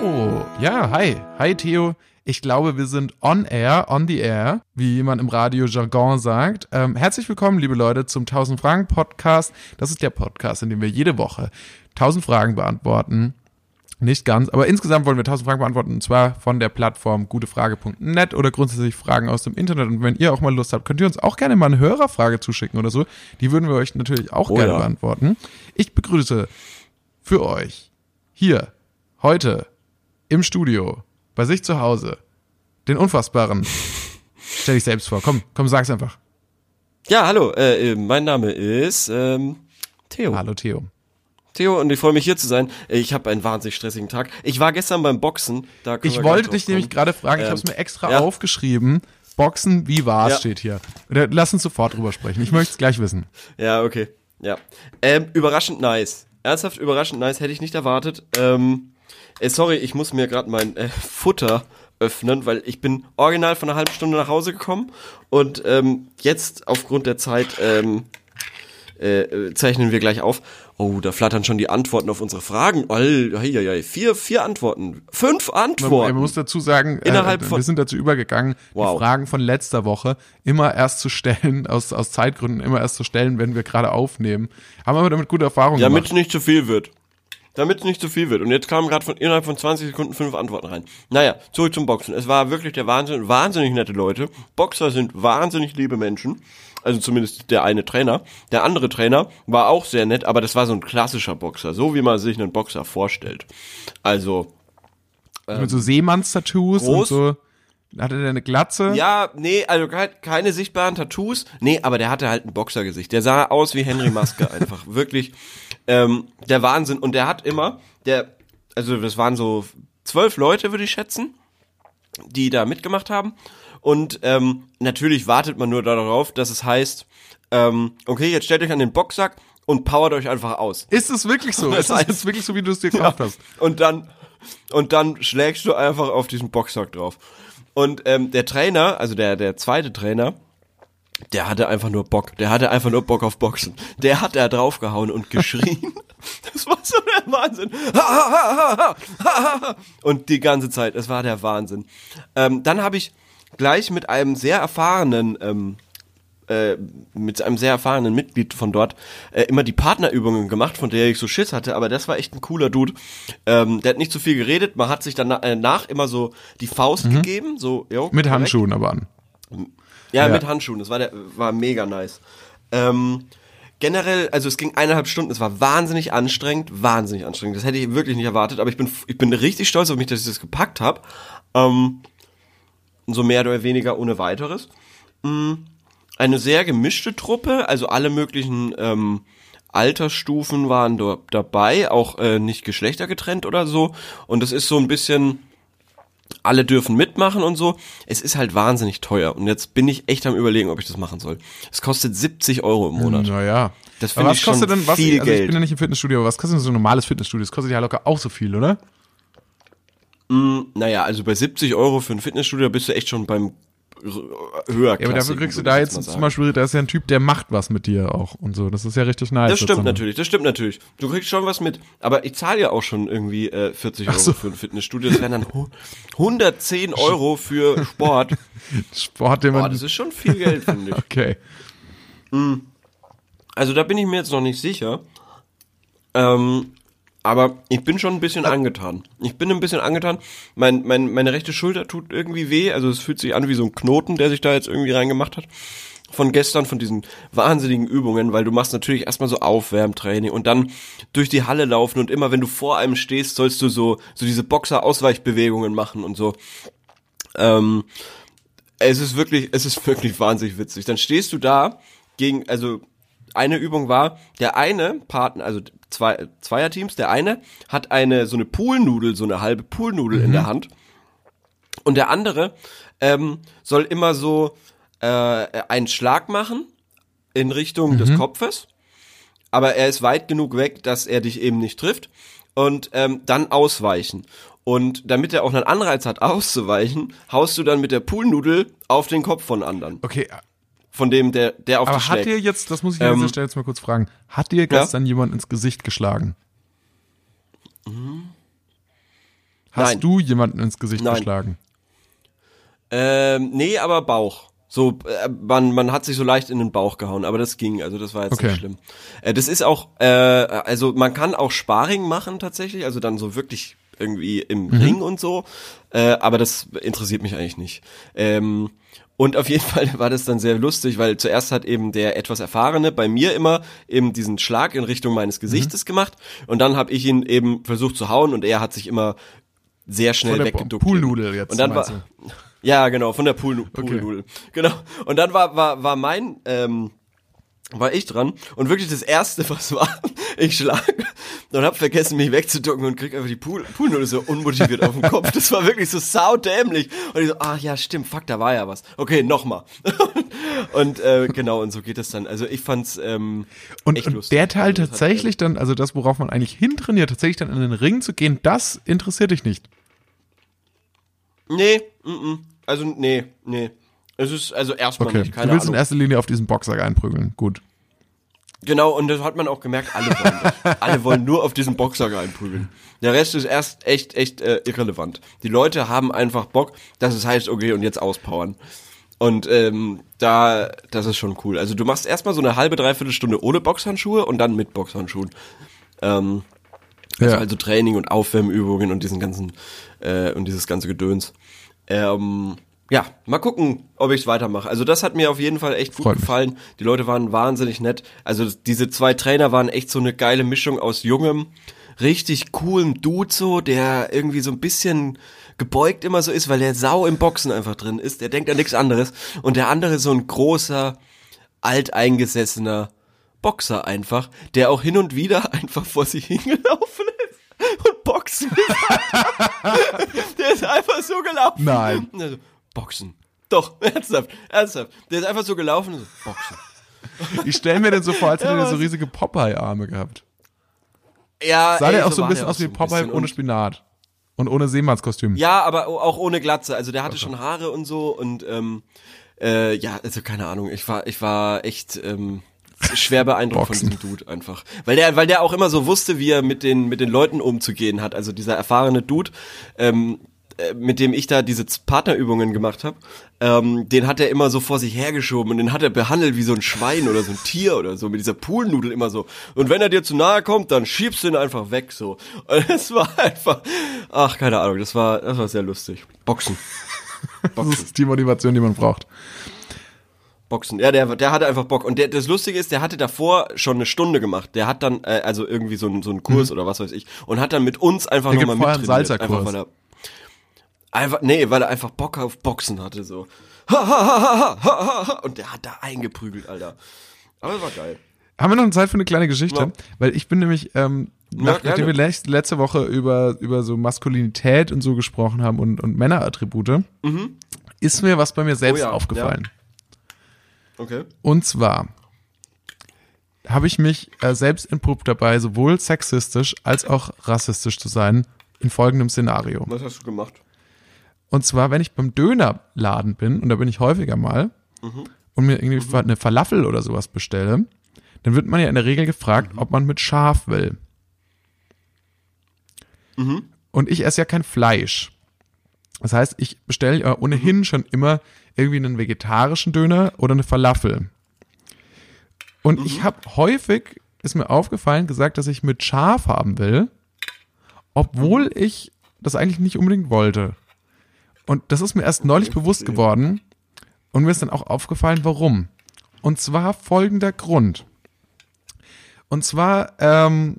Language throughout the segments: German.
So, ja, hi. Hi Theo. Ich glaube, wir sind on air, on the air, wie man im Radio-Jargon sagt. Ähm, herzlich willkommen, liebe Leute, zum 1000 Fragen Podcast. Das ist der Podcast, in dem wir jede Woche 1000 Fragen beantworten. Nicht ganz, aber insgesamt wollen wir 1000 Fragen beantworten und zwar von der Plattform gutefrage.net oder grundsätzlich Fragen aus dem Internet. Und wenn ihr auch mal Lust habt, könnt ihr uns auch gerne mal eine Hörerfrage zuschicken oder so. Die würden wir euch natürlich auch Oh gerne ja. beantworten. Ich begrüße für euch hier heute im Studio bei sich zu Hause den unfassbaren. Stell dich selbst vor. Komm, komm, sag's einfach. Ja, hallo, äh, äh, mein Name ist ähm, Theo. Hallo Theo. Theo und ich freue mich hier zu sein. Ich habe einen wahnsinnig stressigen Tag. Ich war gestern beim Boxen. Da Ich wollte dich nämlich gerade fragen, ich Ähm, habe es mir extra ja. aufgeschrieben. Boxen, wie war's, Ja. steht hier. Lass uns sofort drüber sprechen. Ich möchte es gleich wissen. Ja, okay. Ja. Ähm, überraschend nice. Ernsthaft überraschend nice, hätte ich nicht erwartet. Ähm, äh, sorry, ich muss mir gerade mein äh, Futter öffnen, weil ich bin original von einer halben Stunde nach Hause gekommen und ähm, jetzt aufgrund der Zeit ähm, äh, äh, zeichnen wir gleich auf. Oh, da flattern schon die Antworten auf unsere Fragen. All, hei, hei. Vier, vier Antworten. Fünf Man, Antworten. man muss dazu sagen, Innerhalb äh, von- wir sind dazu übergegangen, Wow. die Fragen von letzter Woche immer erst zu stellen, aus, aus Zeitgründen immer erst zu stellen, wenn wir gerade aufnehmen. Haben aber damit gute Erfahrungen Damit es gemacht. nicht zu viel wird. Damit es nicht zu viel wird. Und jetzt kamen gerade von innerhalb von 20 Sekunden fünf Antworten rein. Naja, zurück zum Boxen. Es war wirklich der Wahnsinn. Wahnsinnig nette Leute. Boxer sind wahnsinnig liebe Menschen. Also zumindest der eine Trainer. Der andere Trainer war auch sehr nett, aber das war so ein klassischer Boxer. So wie man sich einen Boxer vorstellt. Also, Mit so Seemanns-Tattoos und so. Hatte der eine Glatze? ja, nee, also ke- keine sichtbaren Tattoos. Nee, aber der hatte halt ein Boxergesicht. Der sah aus wie Henry Maske einfach. Wirklich ähm, der Wahnsinn. Und der hat immer, der, also das waren so zwölf Leute, würde ich schätzen, die da mitgemacht haben. Und ähm, natürlich wartet man nur darauf, dass es heißt, ähm, okay, jetzt stellt euch an den Boxsack und powert euch einfach aus. Ist es wirklich so? Das Ist es heißt- wirklich so, wie du es dir gekauft hast? Und dann, und dann schlägst du einfach auf diesen Boxsack drauf. Und ähm, der Trainer, also der, der zweite Trainer, der hatte einfach nur Bock. Der hatte einfach nur Bock auf Boxen. Der hat da draufgehauen und geschrien. Das war so der Wahnsinn. Ha, ha, ha. Und die ganze Zeit, es war der Wahnsinn. Ähm, dann habe ich gleich mit einem sehr erfahrenen ähm, äh, mit einem sehr erfahrenen Mitglied von dort äh, immer die Partnerübungen gemacht, von der ich so Schiss hatte, aber das war echt ein cooler Dude. Ähm, der hat nicht so viel geredet, man hat sich dann äh, nach immer so die Faust gegeben, so jo, Mit korrekt. Handschuhen aber an. Ja, Ja. mit Handschuhen, das war der war mega nice. Ähm, generell, also es ging eineinhalb Stunden, es war wahnsinnig anstrengend, wahnsinnig anstrengend. Das hätte ich wirklich nicht erwartet, aber ich bin ich bin richtig stolz auf mich, dass ich das gepackt habe. Ähm, so mehr oder weniger ohne weiteres. Mm, Eine sehr gemischte Truppe, also alle möglichen ähm, Altersstufen waren dort dabei, auch äh, nicht geschlechtergetrennt oder so. Und das ist so ein bisschen, alle dürfen mitmachen und so. Es ist halt wahnsinnig teuer. Und jetzt bin ich echt am überlegen, ob ich das machen soll. Es kostet 70 Euro im Monat. Naja. Das Aber finde was ich kostet schon denn, was, viel also ich Geld. bin ja nicht im Fitnessstudio, aber was kostet denn so ein normales Fitnessstudio? Das kostet ja locker auch so viel, oder? Naja, also bei 70 Euro für ein Fitnessstudio bist du echt schon beim höher. Ja, aber dafür kriegst du da jetzt zum Beispiel, da ist ja ein Typ, der macht was mit dir auch und so. Das ist ja richtig nice. Das stimmt natürlich, das stimmt natürlich. Du kriegst schon was mit. Aber ich zahle ja auch schon irgendwie äh, 40 Euro so. für ein Fitnessstudio. Das wären dann hu- 110 Euro für Sport. Sport, den Boah, man. das ist schon viel Geld, finde ich. okay. Also da bin ich mir jetzt noch nicht sicher. Ähm, aber ich bin schon ein bisschen angetan. Ich bin ein bisschen angetan. Mein, mein, meine rechte Schulter tut irgendwie weh. Also es fühlt sich an wie so ein Knoten, der sich da jetzt irgendwie reingemacht hat. Von gestern, von diesen wahnsinnigen Übungen, weil du machst natürlich erstmal so Aufwärmtraining und dann durch die Halle laufen und immer wenn du vor einem stehst, sollst du so, so diese Boxer-Ausweichbewegungen machen und so. Ähm, es ist wirklich, es ist wirklich wahnsinnig witzig. Dann stehst du da gegen, also eine Übung war, der eine Partner, also zwei Zweierteams, der eine hat eine so eine Poolnudel, so eine halbe Poolnudel in der Hand. Und der andere ähm, soll immer so äh, einen Schlag machen in Richtung des Kopfes, aber er ist weit genug weg, dass er dich eben nicht trifft. Und ähm, dann ausweichen. Und damit er auch einen Anreiz hat, auszuweichen, haust du dann mit der Poolnudel auf den Kopf von anderen. Okay, Von dem, der, der auf aber dich hat schlägt. dir jetzt, das muss ich an Ähm, dieser Stelle jetzt mal kurz fragen, hat dir gestern jemand ins Gesicht geschlagen? Hast Nein. du jemanden ins Gesicht Nein. geschlagen? Ähm, nee, aber Bauch. So, äh, man, man hat sich so leicht in den Bauch gehauen, aber das ging, also das war jetzt Okay. nicht schlimm. Äh, das ist auch, äh, also man kann auch Sparring machen tatsächlich, also dann so wirklich irgendwie im Mhm. Ring und so, äh, aber das interessiert mich eigentlich nicht. Ähm, und auf jeden Fall war das dann sehr lustig, weil zuerst hat eben der etwas Erfahrene bei mir immer eben diesen Schlag in Richtung meines Mhm. Gesichtes gemacht und dann habe ich ihn eben versucht zu hauen und er hat sich immer sehr schnell Von der weggeduckt. Poolnudel jetzt, Und dann war, ja, genau, von der Pool, Poolnudel. Genau. Und dann war, war, war mein, ähm, war ich dran und wirklich das erste, was war, ich schlag und hab vergessen, mich wegzuducken und krieg einfach die Pool, Poolnudel so unmotiviert auf den Kopf. Das war wirklich so saudämlich. Und ich so, ah ja, stimmt, fuck, da war ja was. Okay, nochmal. und äh, genau, und so geht es dann. Also ich fand's ähm, Und, echt und lustig. der Teil Also das hat, tatsächlich dann, also das, worauf man eigentlich hintrainiert, tatsächlich dann in den Ring zu gehen, das interessiert dich nicht. Nee, mm, mm. also nee, nee. Es ist also erstmal Okay. nicht, keine du willst Ahnung. in erster Linie auf diesen Boxsack einprügeln. Gut. Genau, und das hat man auch gemerkt, alle wollen das. alle wollen nur auf diesen Boxer einprügeln. Der Rest ist erst echt, echt äh, irrelevant. Die Leute haben einfach Bock, dass es heißt, okay, und jetzt auspowern. Und ähm, da, das ist schon cool. Also du machst erstmal so eine halbe, dreiviertel Stunde ohne Boxhandschuhe und dann mit Boxhandschuhen. Ähm, also, Ja. also Training und Aufwärmübungen und diesen ganzen äh, und dieses ganze Gedöns. Ähm, ja, mal gucken, ob ich es weitermache. Also das hat mir auf jeden Fall echt gut Freut mich. gefallen. Die Leute waren wahnsinnig nett. Also diese zwei Trainer waren echt so eine geile Mischung aus jungem, richtig coolem Dude so, der irgendwie so ein bisschen gebeugt immer so ist, weil der sau im Boxen einfach drin ist. Der denkt an nichts anderes. Und der andere so ein großer, alteingesessener Boxer einfach, der auch hin und wieder einfach vor sich hingelaufen ist und boxen. der ist einfach so gelaufen. Nein. Boxen. Doch, ernsthaft, ernsthaft. Der ist einfach so gelaufen und so, boxen. Ich stelle mir den so vor, als hätte Ja, er so riesige Popeye-Arme gehabt. Ja, Sah ey, der auch so ein bisschen aus wie Popeye ohne Spinat. Und ohne Seemannskostüm. Ja, aber auch ohne Glatze. Also der hatte schon Haare und so und ähm, äh, ja, also keine Ahnung. Ich war, ich war echt ähm, schwer beeindruckt von diesem Dude einfach, weil der, weil der auch immer so wusste, wie er mit den mit den Leuten umzugehen hat. Also dieser erfahrene Dude. Ähm, äh, mit dem ich da diese Partnerübungen gemacht habe, ähm, den hat er immer so vor sich hergeschoben und den hat er behandelt wie so ein Schwein oder so ein Tier oder so, mit dieser Poolnudel immer so. Und wenn er dir zu nahe kommt, dann schiebst du ihn einfach weg so. Und es war einfach, ach, keine Ahnung, das war, das war sehr lustig. Boxen. Das Boxen. ist die Motivation, die man braucht. Boxen. Ja, der, der hatte einfach Bock. Und der, das Lustige ist, der hatte davor schon eine Stunde gemacht. Der hat dann, äh, also irgendwie so, ein- so einen Kurs oder was weiß ich, und hat dann mit uns einfach Mhm. Nochmal mittrainiert. Einfach, weil er, einfach, nee, weil er einfach Bock auf Boxen hatte, so. Ha, ha, ha. Und der hat da eingeprügelt, Alter. Aber das war geil. Haben wir noch Zeit für eine kleine Geschichte? Ja. Weil ich bin nämlich, ähm, nach, gerne. nachdem wir letzte Woche über, über so Maskulinität und so gesprochen haben und, und Männerattribute, ist mir was bei mir selbst Mhm. Oh ja, aufgefallen. Okay. Und zwar habe ich mich äh, selbst entpuppt dabei, sowohl sexistisch als auch rassistisch zu sein, in folgendem Szenario. Was hast du gemacht? Und zwar, wenn ich beim Dönerladen bin, und da bin ich häufiger mal, und mir irgendwie eine Falafel oder sowas bestelle, dann wird man ja in der Regel gefragt, ob man mit Schaf will. Und ich esse ja kein Fleisch. Das heißt, ich bestelle ja ohnehin schon immer irgendwie einen vegetarischen Döner oder eine Falafel. Und ich habe häufig, ist mir aufgefallen, gesagt, dass ich mit Schaf haben will, obwohl ich das eigentlich nicht unbedingt wollte. Und das ist mir erst neulich bewusst geworden und mir ist dann auch aufgefallen, warum. Und zwar folgender Grund. Und zwar ähm,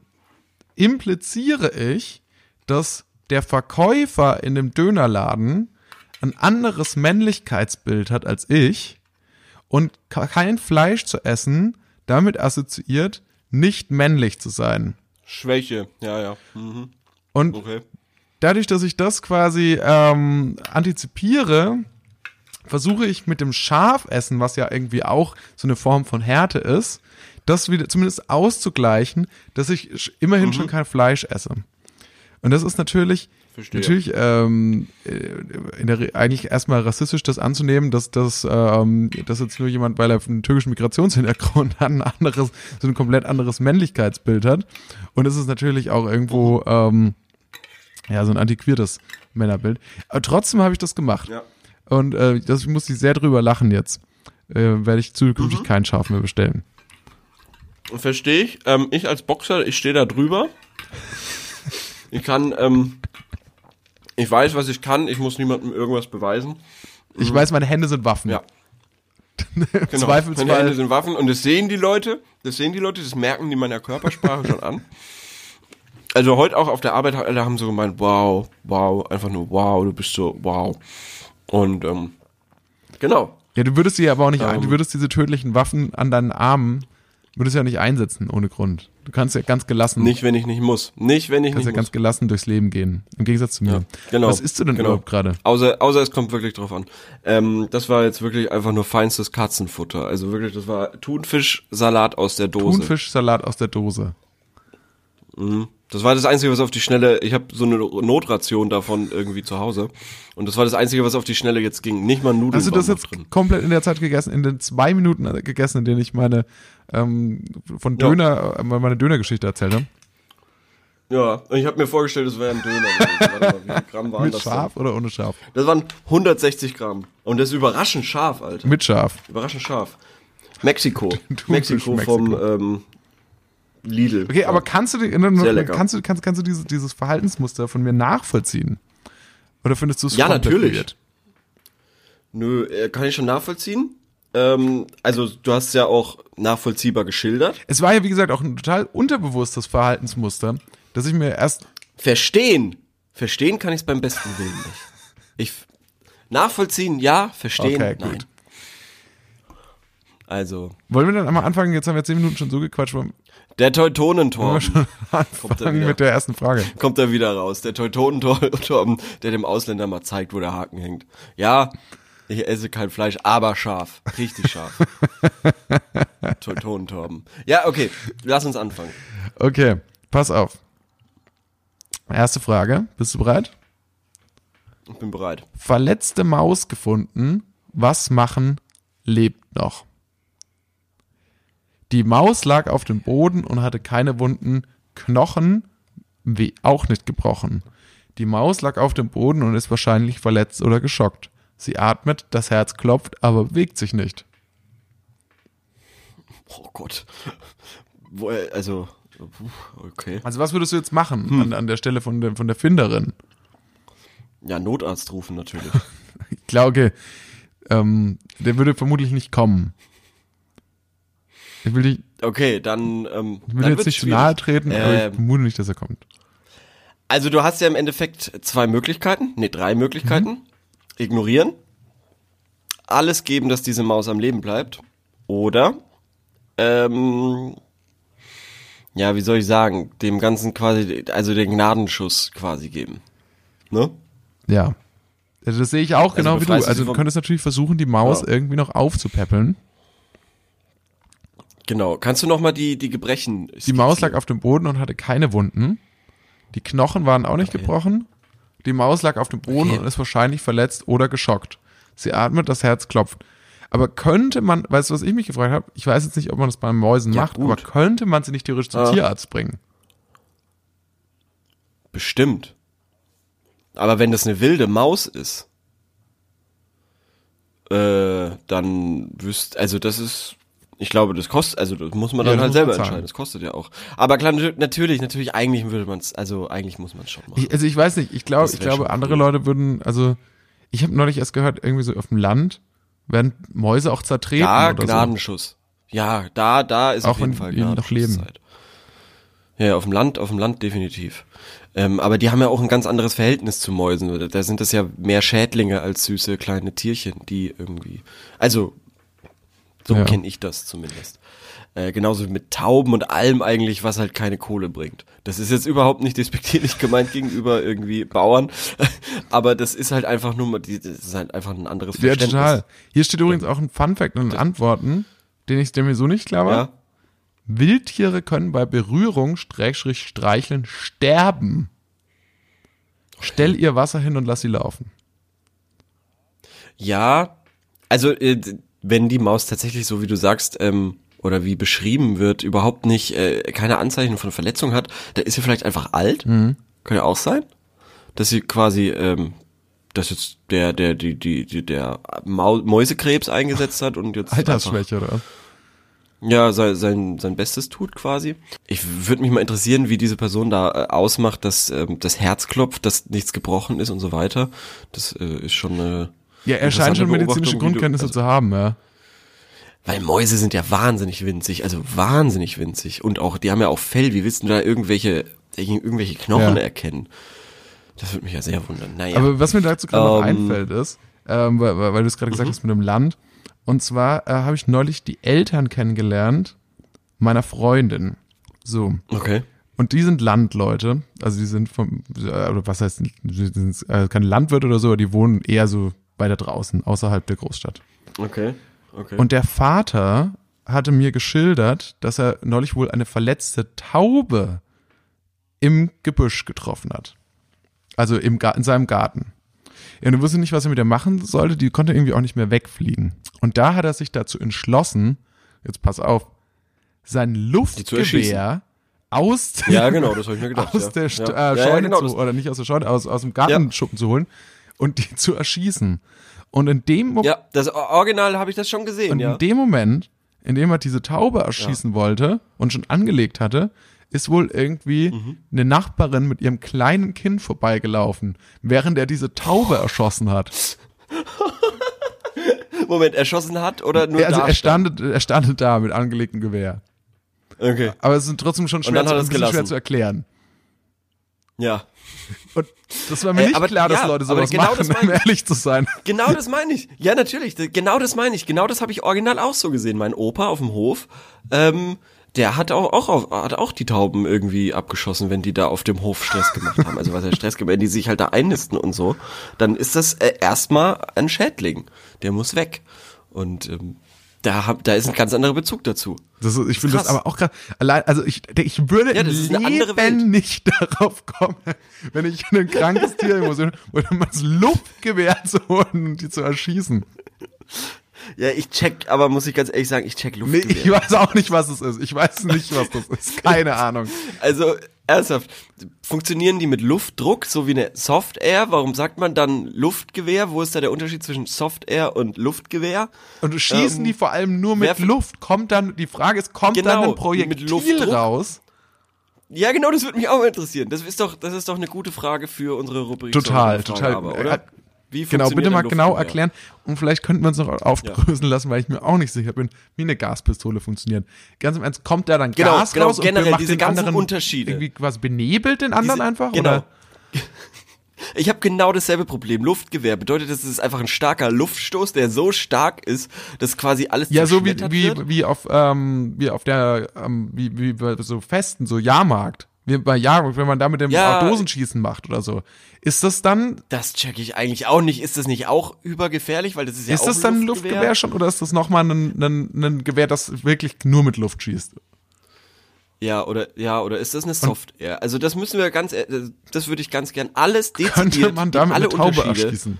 impliziere ich, dass der Verkäufer in dem Dönerladen ein anderes Männlichkeitsbild hat als ich und kein Fleisch zu essen damit assoziiert, nicht männlich zu sein. Schwäche, ja, ja. Mhm. Und Okay. Dadurch, dass ich das quasi ähm, antizipiere, versuche ich mit dem Schafessen, was ja irgendwie auch so eine Form von Härte ist, das wieder zumindest auszugleichen, dass ich immerhin schon kein Fleisch esse. Und das ist natürlich Verstehe. natürlich ähm, äh, der, eigentlich erstmal rassistisch das anzunehmen, dass das ähm, dass jetzt nur jemand, weil er einen türkischen Migrationshintergrund hat, ein anderes, so ein komplett anderes Männlichkeitsbild hat. Und es ist natürlich auch irgendwo ähm, Ja, so ein antiquiertes Männerbild. Aber trotzdem habe ich das gemacht. Ja. Und äh, das muss ich sehr drüber lachen jetzt. Äh, werde ich zukünftig Mhm. kein Schaf mehr bestellen. Verstehe ich. Ähm, ich als Boxer, ich stehe da drüber. Ich kann, ähm, ich weiß, was ich kann. Ich muss niemandem irgendwas beweisen. Ich weiß, meine Hände sind Waffen. Mhm. Ja. Im Genau. Meine Hände Zweifelsfall. sind Waffen und das sehen die Leute. Das sehen die Leute, das merken die meiner Körpersprache schon an. Also heute auch auf der Arbeit, alle haben so gemeint, wow, wow, einfach nur wow, du bist so wow. Und ähm, genau. Ja, du würdest sie aber auch nicht Ähm. du würdest diese tödlichen Waffen an deinen Armen, würdest ja nicht einsetzen ohne Grund. Du kannst ja ganz gelassen, Nicht, wenn ich nicht muss. Nicht, wenn ich kannst ja nicht ganz muss. gelassen durchs Leben gehen. Im Gegensatz zu mir. Ja, genau. Was isst du denn Genau. überhaupt gerade? Außer, außer es kommt wirklich drauf an. Ähm, das war jetzt wirklich einfach nur feinstes Katzenfutter. Also wirklich, das war Thunfischsalat aus der Dose. Thunfischsalat aus der Dose. Das war das Einzige, was auf die Schnelle, ich habe so eine Notration davon irgendwie zu Hause. Und das war das Einzige, was auf die Schnelle jetzt ging. Nicht mal Nudeln Hast du das jetzt drin. komplett in der Zeit gegessen, in den zwei Minuten gegessen, in denen ich meine ähm, von Ja. Döner, äh, meine Dönergeschichte erzählt habe? Ja, und ich habe mir vorgestellt, das wäre ein Döner. Warte mal, wie viel Gramm waren Mit das Schaf oder ohne? Denn? Das waren 160 Gramm. Und das ist überraschend scharf, Alter. Mit Schaf. Überraschend scharf. Mexiko. Mexiko vom Mexiko. ähm, Lidl. Okay, aber kannst du, ne, lecker. kannst du, kannst, kannst du dieses, dieses Verhaltensmuster von mir nachvollziehen? Oder findest du es Ja, natürlich. Nö, äh, kann ich schon nachvollziehen. Ähm, also du hast ja auch nachvollziehbar geschildert. Es war ja, wie gesagt, auch ein total unterbewusstes Verhaltensmuster, dass ich mir erst, Verstehen. Verstehen kann ich es beim besten Willen nicht. Ich nachvollziehen, ja, verstehen, Okay, nein. gut. Also, wollen wir dann einmal anfangen? Jetzt haben wir zehn Minuten schon so gequatscht, wollen der er anfangen wieder? mit der ersten Frage. kommt da wieder raus. Der Teutonentorben, der dem Ausländer mal zeigt, wo der Haken hängt. Ja, ich esse kein Fleisch, aber scharf. Richtig scharf. Teutonentorben. Ja, okay, lass uns anfangen. Okay, pass auf. Erste Frage. Bist du bereit? Ich bin bereit. Verletzte Maus gefunden. Was machen? Lebt noch. Die Maus lag auf dem Boden und hatte keine Wunden. Knochen wie auch nicht gebrochen. Die Maus lag auf dem Boden und ist wahrscheinlich verletzt oder geschockt. Sie atmet, das Herz klopft, aber bewegt sich nicht. Oh Gott. Also, okay. Also was würdest du jetzt machen an, an der Stelle von der, von der Finderin? Ja, Notarzt rufen natürlich. Ich glaube, ähm, der würde vermutlich nicht kommen. Ich will, dich, Okay, dann, ähm, ich will dann jetzt nicht zu schwierig. nahe treten, aber ich Ähm, vermute nicht, dass er kommt. Also du hast ja im Endeffekt zwei Möglichkeiten, nee, drei Möglichkeiten. Mhm. Ignorieren, alles geben, dass diese Maus am Leben bleibt. Oder, ähm, ja, wie soll ich sagen, dem Ganzen quasi, also den Gnadenschuss quasi geben. Ne? Ja. Also das sehe ich auch genau wie du. Also du könntest natürlich versuchen, die Maus Ja. irgendwie noch aufzupäppeln. Genau. Kannst du nochmal die, die Gebrechen Die Maus lag auf dem Boden und hatte keine Wunden. Die Knochen waren auch nicht Okay. gebrochen. Die Maus lag auf dem Boden Okay. und ist wahrscheinlich verletzt oder geschockt. Sie atmet, das Herz klopft. Aber könnte man, weißt du, was ich mich gefragt habe? Ich weiß jetzt nicht, ob man das bei Mäusen Ja, macht, gut. aber könnte man sie nicht theoretisch zum Ah. Tierarzt bringen? Bestimmt. Aber wenn das eine wilde Maus ist, äh, dann wüsst, also das ist, ich glaube, das kostet, also das muss man Ja, dann halt selber entscheiden. Das kostet ja auch. Aber klar, nat- natürlich, natürlich, eigentlich würde man es, also eigentlich muss man es schon machen. Ich, also ich weiß nicht, ich glaube, Das ich glaube, schon andere cool. Leute würden, also ich habe neulich erst gehört, irgendwie so auf dem Land werden Mäuse auch zertreten ja, oder so. Gnadenschuss. Ja, da, da ist Auch auf jeden Fall die noch leben. Gnadenschusszeit. Ja, auf dem Land, auf dem Land definitiv. Ähm, aber die haben ja auch ein ganz anderes Verhältnis zu Mäusen. Da sind das ja mehr Schädlinge als süße kleine Tierchen, die irgendwie, also so Ja. kenne ich das zumindest. Äh, genauso wie mit Tauben und allem eigentlich, was halt keine Kohle bringt. Das ist jetzt überhaupt nicht despektierlich gemeint gegenüber irgendwie Bauern, aber das ist halt einfach nur, das ist halt einfach ein anderes Ja, Verständnis. total. Hier steht übrigens auch ein Funfact in den Antworten, den ich der mir so nicht klar war. Ja, Wildtiere können bei Berührung, Strägstrich, Streicheln sterben. Stell ihr Wasser hin und lass sie laufen. Ja, also äh, wenn die Maus tatsächlich so wie du sagst ähm, oder wie beschrieben wird überhaupt nicht äh, keine Anzeichen von Verletzung hat, dann ist sie vielleicht einfach alt. Mhm. Könnte ja auch sein. dass sie quasi, ähm, dass jetzt der, der, die, die, die der Mau Mäusekrebs eingesetzt hat und jetzt. Altersschwäche, oder? Ja, sein, sein, sein Bestes tut quasi. Ich würde mich mal interessieren, wie diese Person da äh, ausmacht, dass ähm, das Herz klopft, dass nichts gebrochen ist und so weiter. Das äh, ist schon eine. Ja, er scheint schon medizinische Grundkenntnisse also, zu haben, ja. Weil Mäuse sind ja wahnsinnig winzig, also wahnsinnig winzig. Und auch, die haben ja auch Fell, wie willst du da irgendwelche, irgendwelche Knochen ja. erkennen? Das würde mich ja sehr wundern. Naja. Aber was mir dazu gerade um, noch ähm, einfällt ist, ähm, weil, weil du es gerade gesagt mhm. hast mit dem Land, und zwar äh, habe ich neulich die Eltern kennengelernt meiner Freundin. So. Okay. Und die sind Landleute, also die sind vom, äh, oder was heißt, die sind äh, keine Landwirte oder so, aber die wohnen eher so weiter draußen, außerhalb der Großstadt. Okay. Okay. Und der Vater hatte mir geschildert, dass er neulich wohl eine verletzte Taube im Gebüsch getroffen hat. Also im in seinem Garten. Ja, und wusste nicht, was er mit der machen sollte. Die konnte irgendwie auch nicht mehr wegfliegen. Und da hat er sich dazu entschlossen, jetzt pass auf, sein Luftgewehr aus, ja, genau, aus ja. der ja. Äh, Scheune genau, zu, oder nicht aus der Scheune, aus, aus dem Gartenschuppen zu holen und die zu erschießen. Und in dem Moment. Ja, das Original habe ich das schon gesehen, und ja. in dem Moment, in dem er diese Taube erschießen wollte und schon angelegt hatte, ist wohl irgendwie mhm. eine Nachbarin mit ihrem kleinen Kind vorbeigelaufen, während er diese Taube erschossen hat. Moment, erschossen hat oder nur also da er stand, er stand da mit angelegtem Gewehr. Okay. Aber es ist trotzdem schon schwer, zu, schwer zu erklären. Ja. Und das war mir äh, nicht aber, klar, dass ja, Leute sowas genau machen, um ehrlich zu sein. Genau das meine ich. Ja, natürlich. Genau das meine ich. Genau das habe ich original auch so gesehen. Mein Opa auf dem Hof, ähm, der hat auch, auch, hat auch die Tauben irgendwie abgeschossen, wenn die da auf dem Hof Stress gemacht haben. Also was er Stress gemacht, wenn die sich halt da einnisten und so, dann ist das äh, erstmal ein Schädling. Der muss weg. Und ähm, da, da ist ein ganz anderer Bezug dazu. Das ist, ich finde das aber auch gerade allein, also ich, ich würde ja, im Leben nicht darauf kommen, wenn ich in ein krankes Tier muss, oder mal das Luftgewehr zu holen und die zu erschießen. Ja, ich check, aber muss ich ganz ehrlich sagen, ich check Luftgewehr. Nee, ich weiß auch nicht, was es ist. Ich weiß nicht, was das ist. Keine Ahnung. Also, ernsthaft, funktionieren die mit Luftdruck, so wie eine Soft Air? Warum sagt man dann Luftgewehr? Wo ist da der Unterschied zwischen Soft Air und Luftgewehr? Und schießen ähm, die vor allem nur mit Luft? Kommt dann, die Frage ist, kommt genau, dann ein Projektil raus? Ja, genau, das würde mich auch interessieren. Das ist doch, das ist doch eine gute Frage für unsere Rubrik. Total, total. Aber, oder? Wie genau, bitte mal genau erklären und vielleicht könnten wir uns noch aufdröseln ja. lassen, weil ich mir auch nicht sicher bin, wie eine Gaspistole funktioniert. Ganz im Ernst, kommt da dann genau, Gas genau, raus generell und macht diese den ganzen anderen Unterschiede. irgendwie quasi benebelt den anderen diese, einfach? Genau. Oder? Ich habe genau dasselbe Problem. Luftgewehr bedeutet, das ist einfach ein starker Luftstoß, der so stark ist, dass quasi alles Ja, so wie, wie, wie auf ähm, wie auf der ähm, wie, wie bei so Festen, so Jahrmarkt. Bei Jahrmarkt, wenn man da mit dem ja, Dosenschießen macht oder so. Ist das dann. Das check ich eigentlich auch nicht. Ist das nicht auch übergefährlich? Weil das ist ja Ist auch das dann ein Luftgewehr? Luftgewehr schon oder ist das nochmal ein, ein, ein Gewehr, das wirklich nur mit Luft schießt? Ja, oder ja, oder ist das eine Soft Air? Also das müssen wir ganz äh, das würde ich ganz gern alles dezidiert Könnte man damit alle eine Taube erschießen?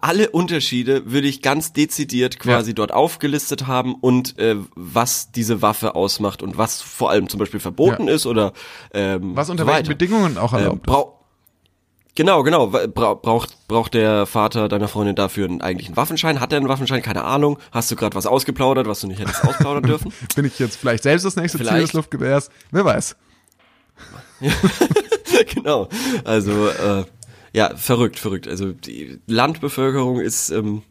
Alle Unterschiede würde ich ganz dezidiert quasi ja. dort aufgelistet haben und äh, was diese Waffe ausmacht und was vor allem zum Beispiel verboten ja. ist oder ähm, was unter so welchen Bedingungen auch erlaubt ähm, ist. Genau, genau. Bra braucht, braucht der Vater deiner Freundin dafür einen eigentlichen Waffenschein? Hat er einen Waffenschein? Keine Ahnung. Hast du gerade was ausgeplaudert, was du nicht hättest ausplaudern dürfen? Bin ich jetzt vielleicht selbst das nächste vielleicht. Ziel des Luftgewehrs? Wer weiß. genau. Also, äh, ja, verrückt, verrückt. Also die Landbevölkerung ist, ähm,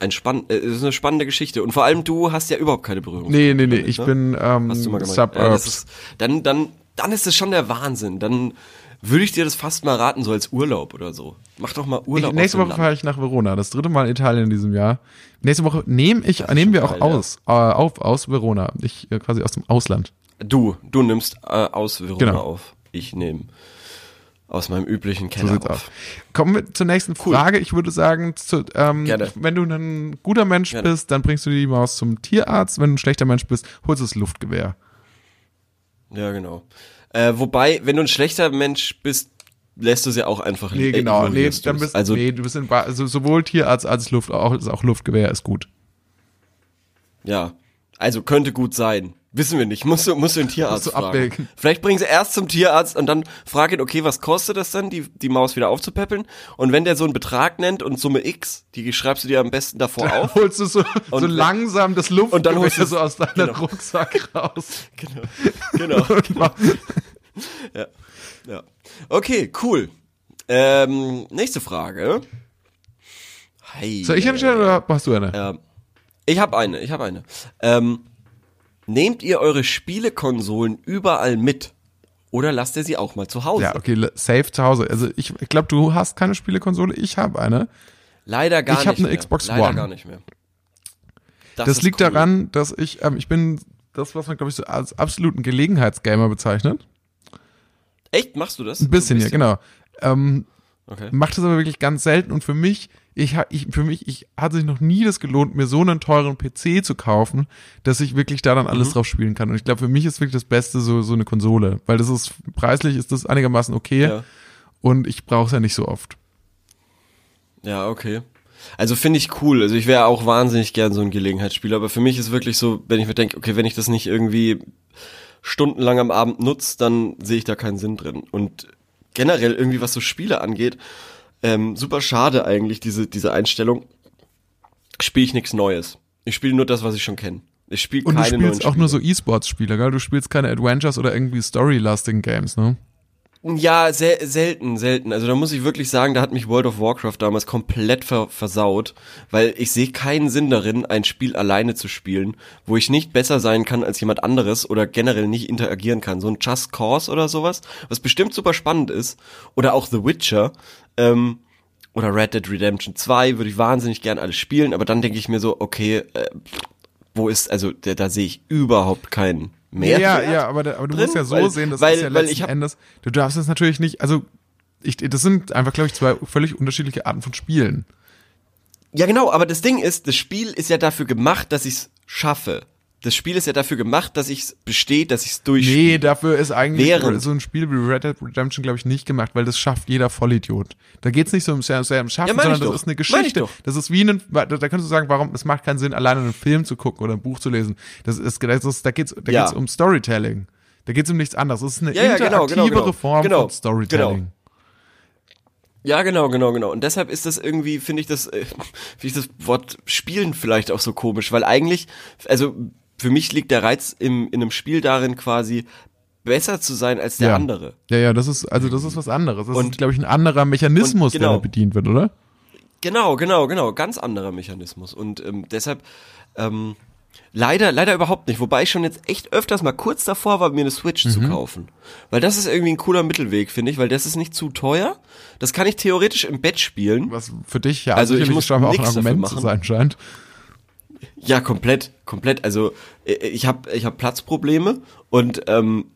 ein spann äh, ist eine spannende Geschichte. Und vor allem du hast ja überhaupt keine Berührung. Nee, nee, nee. Ich ne? bin ähm, gemeint. Ja, ist, dann, dann, dann ist es schon der Wahnsinn. Dann würde ich dir das fast mal raten, so als Urlaub oder so. Mach doch mal Urlaub. Ich, nächste Woche fahre ich nach Verona, das dritte Mal in Italien in diesem Jahr. Nächste Woche nehme ich, nehmen wir auch geil, aus, ja. äh, auf aus Verona. Ich äh, quasi aus dem Ausland. Du, du nimmst äh, aus Verona genau. auf. Ich nehme aus meinem üblichen Keller so auf. Kommen wir zur nächsten cool. Frage. Ich würde sagen, zu, ähm, wenn du ein guter Mensch Gerne. bist, dann bringst du die Maus zum Tierarzt. Wenn du ein schlechter Mensch bist, holst du das Luftgewehr. Ja, genau. Äh, wobei, wenn du ein schlechter Mensch bist, lässt du sie auch einfach Nee, genau. Nee, dann bist, also, nee, du bist in, also sowohl Tierarzt als Luft, auch, auch Luftgewehr ist gut. Ja. Also könnte gut sein. Wissen wir nicht. Musst du, musst du den Tierarzt Musst du fragen. abwägen. Vielleicht bringen sie erst zum Tierarzt und dann fragen, okay, was kostet das denn, die, die Maus wieder aufzupäppeln? Und wenn der so einen Betrag nennt und Summe X, die schreibst du dir am besten davor auf. holst du so, so Und- langsam das Und dann holst du- so aus deinem genau. Rucksack raus. Genau. Genau. Mach- ja. ja. Okay, cool. Ähm, nächste Frage. Hey. Soll ich entscheiden oder machst du eine? Ähm, ich habe eine, ich habe eine. Ähm, nehmt ihr eure Spielekonsolen überall mit? Oder lasst ihr sie auch mal zu Hause? Ja, okay, safe zu Hause. Also ich, ich glaube, du hast keine Spielekonsole, ich habe eine. Leider gar Ich hab nicht eine mehr. Xbox Leider One. gar nicht mehr. Das, ist liegt cool. daran, dass ich, ähm, ich bin das, was man, glaube ich, so als absoluten Gelegenheitsgamer bezeichnet. Echt? Machst du das? Ein bisschen, ja, genau. Ähm, Okay. macht das aber wirklich ganz selten und für mich, ich, ich, für mich, ich hat sich noch nie das gelohnt, mir so einen teuren PC zu kaufen, dass ich wirklich da dann Mhm. alles drauf spielen kann. Und ich glaube, für mich ist wirklich das Beste so, so eine Konsole, weil das ist, preislich ist das einigermaßen okay Ja. und ich brauche es ja nicht so oft. Ja, okay. Also finde ich cool. Also ich wäre auch wahnsinnig gern so ein Gelegenheitsspieler, aber für mich ist wirklich so, wenn ich mir denke, okay, wenn ich das nicht irgendwie stundenlang am Abend nutze, dann sehe ich da keinen Sinn drin. Und generell irgendwie, was so Spiele angeht, ähm, super schade eigentlich, diese, diese Einstellung. Spiele ich nichts Neues. Ich spiele nur das, was ich schon kenne. Ich spiele Und keine du neuen spielst auch Spiele. nur so E-Sports-Spiele, gell? Du spielst keine Adventures oder irgendwie Story-lasting Games, ne? Ja, sel selten, selten. Also da muss ich wirklich sagen, da hat mich World of Warcraft damals komplett ver versaut, weil ich sehe keinen Sinn darin, ein Spiel alleine zu spielen, wo ich nicht besser sein kann als jemand anderes oder generell nicht interagieren kann. So ein Just Cause oder sowas, was bestimmt super spannend ist. Oder auch The Witcher. Ähm, oder Red Dead Redemption 2 würde ich wahnsinnig gern alles spielen, aber dann denke ich mir so, okay, äh, wo ist, also da, da sehe ich überhaupt keinen Mehrwert. Ja, ja, aber, da, aber du drin, musst ja so weil- sehen, das weil- ist ja letzten hab- Endes, du darfst es natürlich nicht, also ich, das sind einfach, glaube ich, zwei völlig unterschiedliche Arten von Spielen. Ja, genau, aber das Ding ist, das Spiel ist ja dafür gemacht, dass ich es schaffe. Das Spiel ist ja dafür gemacht, dass ich es besteht, dass ich es durchspiele. Nee, dafür ist eigentlich Während- so ein Spiel wie Red Dead Redemption, glaube ich, nicht gemacht, weil das schafft jeder Vollidiot. Da geht's nicht so um sehr, sehr um Schaffen, ich sondern das doch. ist eine Geschichte. Das ist wie ein, da, da kannst du sagen, warum, es macht keinen Sinn, alleine einen Film zu gucken oder ein Buch zu lesen. Das ist, das ist da geht's, da Ja. geht's um Storytelling. Da geht's um nichts anderes. Es ist eine Ja, ja, genau, interaktivere genau, genau. Form Genau, von Storytelling. genau. Ja, genau, genau, genau. Und deshalb ist das irgendwie, finde ich das, äh, finde ich das Wort Spielen vielleicht auch so komisch, weil eigentlich, also für mich liegt der Reiz im, in einem Spiel darin quasi besser zu sein als der Ja. andere. Ja, ja, das ist, also das ist was anderes. Das Und- ist, glaube ich, ein anderer Mechanismus, genau. der da bedient wird, oder? Genau, genau, genau. Ganz anderer Mechanismus. Und ähm, deshalb ähm, leider, leider überhaupt nicht. Wobei ich schon jetzt echt öfters mal kurz davor war, mir eine Switch Mhm. zu kaufen. Weil das ist irgendwie ein cooler Mittelweg, finde ich, weil das ist nicht zu teuer. Das kann ich theoretisch im Bett spielen. Was für dich ja Also ich muss scheinbar auch ein Argument zu machen. sein scheint. Ja, komplett, komplett. Also äh, ich habe ich hab Platzprobleme und ähm,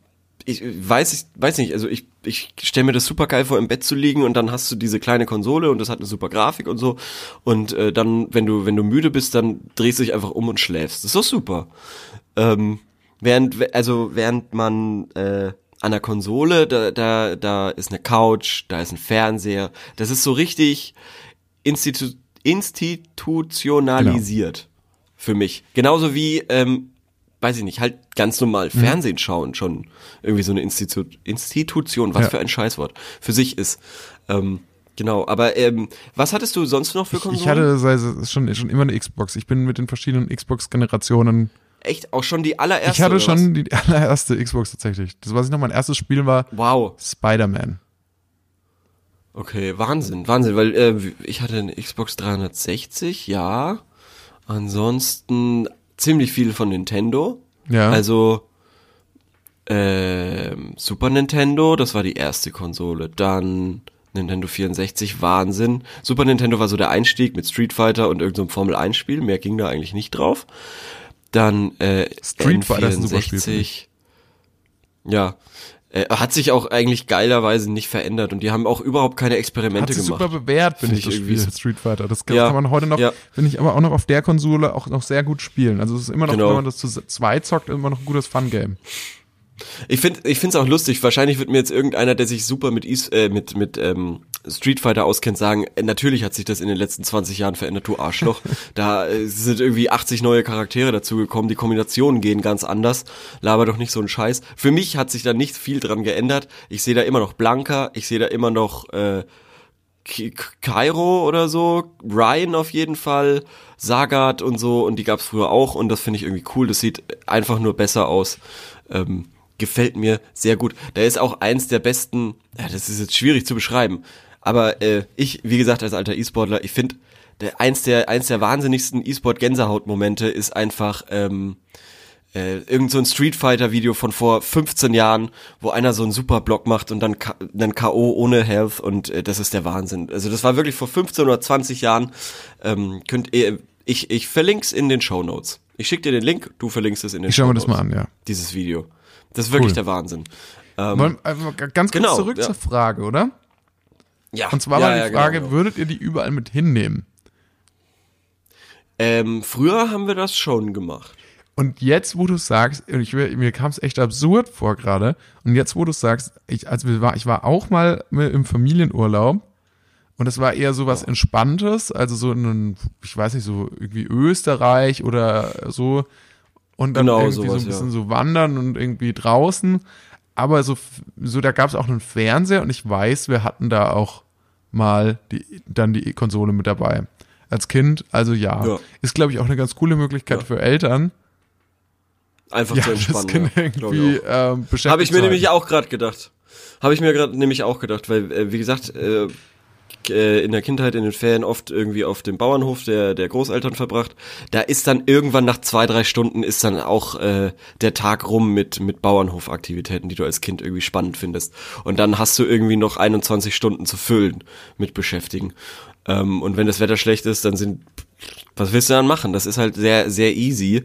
ich weiß ich weiß nicht, also ich ich stelle mir das super geil vor im Bett zu liegen und dann hast du diese kleine Konsole und das hat eine super Grafik und so und äh, dann wenn du wenn du müde bist, dann drehst du dich einfach um und schläfst. Das ist doch super. Ähm, während also während man äh, an der Konsole, da, da, da ist eine Couch, da ist ein Fernseher. Das ist so richtig institu institutionalisiert für mich. Genauso wie, ähm, weiß ich nicht, halt ganz normal Mhm. Fernsehen schauen schon irgendwie so eine Institu Institution, was Ja. für ein Scheißwort, für sich ist. Ähm, genau, aber ähm, was hattest du sonst noch für Konsolen? Ich hatte seit- schon, schon immer eine Xbox. Ich bin mit den verschiedenen Xbox-Generationen. Echt auch schon die allererste? Ich hatte schon die allererste Xbox tatsächlich. Das, was ich noch mein erstes Spiel war, Was? Wow. Spider-Man. Okay, Wahnsinn, Wahnsinn, weil äh, ich hatte eine Xbox 360, ja. Ansonsten ziemlich viel von Nintendo. Ja. Also ähm, Super Nintendo, das war die erste Konsole. Dann Nintendo 64, Wahnsinn. Super Nintendo war so der Einstieg mit Street Fighter und irgendeinem Formel 1 Spiel. Mehr ging da eigentlich nicht drauf. Dann äh, Street Fighter ist ein super Spiel, N64. Ja. Äh, hat sich auch eigentlich geilerweise nicht verändert und die haben auch überhaupt keine Experimente Hat sich gemacht. super bewährt, finde ich, das irgendwie Spiel so- Street Fighter. Das kann, Ja. kann man heute noch, Ja. finde ich, aber auch noch auf der Konsole auch noch sehr gut spielen. Also es ist immer noch, Genau. wenn man das zu zweit zockt, immer noch ein gutes Fun-Game. Ich finde ich finde es auch lustig. Wahrscheinlich wird mir jetzt irgendeiner, der sich super mit, Is äh, mit, mit ähm, Street Fighter auskennt, sagen, äh, natürlich hat sich das in den letzten 20 Jahren verändert, du Arschloch. da äh, sind irgendwie 80 neue Charaktere dazugekommen, die Kombinationen gehen ganz anders. Laber doch nicht so einen Scheiß. Für mich hat sich da nicht viel dran geändert. Ich sehe da immer noch Blanca, ich sehe da immer noch äh, Kairo oder so, Ryan auf jeden Fall, Sagat und so und die gab's früher auch und das finde ich irgendwie cool. Das sieht einfach nur besser aus. Ähm, gefällt mir sehr gut. Da ist auch eins der besten, ja, das ist jetzt schwierig zu beschreiben, aber äh, ich, wie gesagt, als alter E-Sportler, ich finde, der, eins der eins der wahnsinnigsten E-Sport-Gänsehaut-Momente ist einfach ähm, äh, irgend so ein Street Fighter Video von vor 15 Jahren, wo einer so einen super Block macht und dann dann KO ohne Health und äh, das ist der Wahnsinn. Also das war wirklich vor 15 oder 20 Jahren. Ähm, könnt ihr, ich ich verlink's in den Show Notes. Ich schick dir den Link, du verlinkst es in den Ich schau mir das mal an, ja. Dieses Video. Das ist wirklich Cool. der Wahnsinn. Ähm, Wollen, einfach ganz kurz genau, zurück ja. zur Frage, oder? ja. Und zwar ja, war die ja, genau, Frage, genau. würdet ihr die überall mit hinnehmen? Ähm, früher haben wir das schon gemacht. Und jetzt, wo du sagst, ich, mir kam es echt absurd vor gerade, und jetzt, wo du sagst, ich, als wir war, ich war auch mal im Familienurlaub und es war eher so was Entspanntes, also so ein, ich weiß nicht, so irgendwie Österreich oder so und dann Genau, irgendwie so sowas, ein bisschen ja. so wandern und irgendwie draußen. Aber so, so da gab es auch einen Fernseher und ich weiß, wir hatten da auch mal die, dann die Konsole mit dabei. Als Kind, also ja. Ja. Ist, glaube ich, auch eine ganz coole Möglichkeit Ja. für Eltern, Einfach ja, zu das entspannen. Kind glaub ich irgendwie auch. ähm, beschäftigt Habe ich mir nämlich auch gerade gedacht. Habe ich mir gerade nämlich auch gedacht, weil, äh, wie gesagt, äh, äh, in der Kindheit, in den Ferien oft irgendwie auf dem Bauernhof der, der Großeltern verbracht. Da ist dann irgendwann nach zwei, drei Stunden ist dann auch äh, der Tag rum mit, mit Bauernhofaktivitäten, die du als Kind irgendwie spannend findest. Und dann hast du irgendwie noch 21 Stunden zu füllen mit Beschäftigen. Ähm, und wenn das Wetter schlecht ist, dann sind, was willst du dann machen? Das ist halt sehr, sehr easy.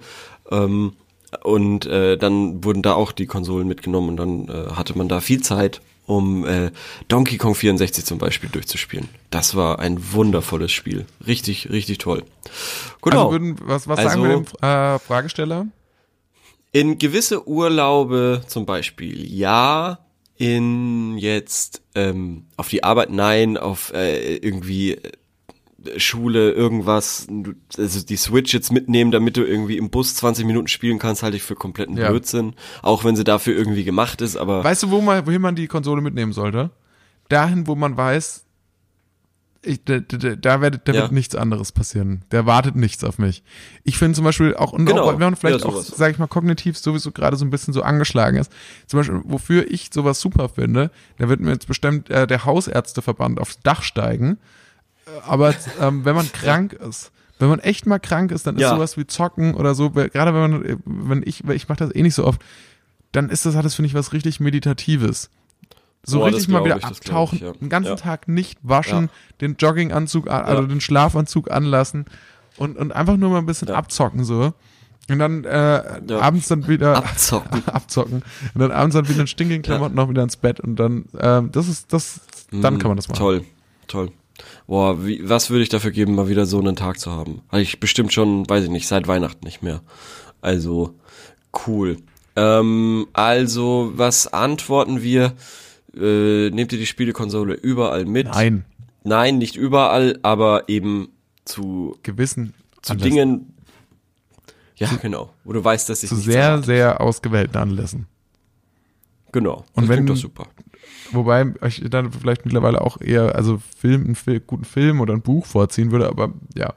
Ähm, und äh, dann wurden da auch die Konsolen mitgenommen und dann äh, hatte man da viel Zeit, um äh, Donkey Kong 64 zum Beispiel durchzuspielen. Das war ein wundervolles Spiel. Richtig, richtig toll. Genau. Also würden, was, was sagen Also- wir dem äh, Fragesteller? In gewisse Urlaube zum Beispiel ja, in jetzt ähm, auf die Arbeit nein, auf äh, irgendwie Schule irgendwas, also die Switch jetzt mitnehmen, damit du irgendwie im Bus 20 Minuten spielen kannst, halte ich für kompletten Ja. Blödsinn. Auch wenn sie dafür irgendwie gemacht ist, aber Weißt du, wo man, wohin man die Konsole mitnehmen sollte? Dahin, wo man weiß, ich, da, da, da, wird, da Ja. wird nichts anderes passieren. Der wartet nichts auf mich. Ich finde zum Beispiel auch, und Genau. auch, wenn man vielleicht Ja, auch, sage ich mal, kognitiv sowieso gerade so ein bisschen so angeschlagen ist. Zum Beispiel, wofür ich sowas super finde, da wird mir jetzt bestimmt äh, der Hausärzteverband aufs Dach steigen. Äh, Aber ähm, wenn man krank ist, wenn man echt mal krank ist, dann ist Ja. sowas wie Zocken oder so, gerade wenn man, äh, wenn ich, weil ich mache das eh nicht so oft, dann ist das, hat das, finde ich, was richtig Meditatives. So Boah, richtig mal wieder ich, abtauchen, ich, ja. den ganzen Ja. Tag nicht waschen, Ja. den Jogginganzug, also Ja. den Schlafanzug anlassen und, und einfach nur mal ein bisschen Ja. abzocken so. Und dann äh, Ja. abends dann wieder abzocken. abzocken. Und dann abends dann wieder in stinkigen Klamotten noch wieder ins Bett und dann, ähm, das ist, das, dann Mm, kann man das machen. Toll, toll. Boah, wie, was würde ich dafür geben, mal wieder so einen Tag zu haben? Habe ich bestimmt schon, weiß ich nicht, seit Weihnachten nicht mehr. Also, cool. Ähm, also, was antworten wir? Äh, nehmt ihr die Spielekonsole überall mit? Nein, Nein, nicht überall, aber eben zu, gewissen zu Anlässen. Dingen. Ja, genau. Wo du weißt, dass ich zu sehr, erwarte. sehr ausgewählten Anlässen. Genau. Und das wenn- klingt doch super. Wobei ich dann vielleicht mittlerweile auch eher, also Film, einen Fil guten Film oder ein Buch vorziehen würde, aber ja,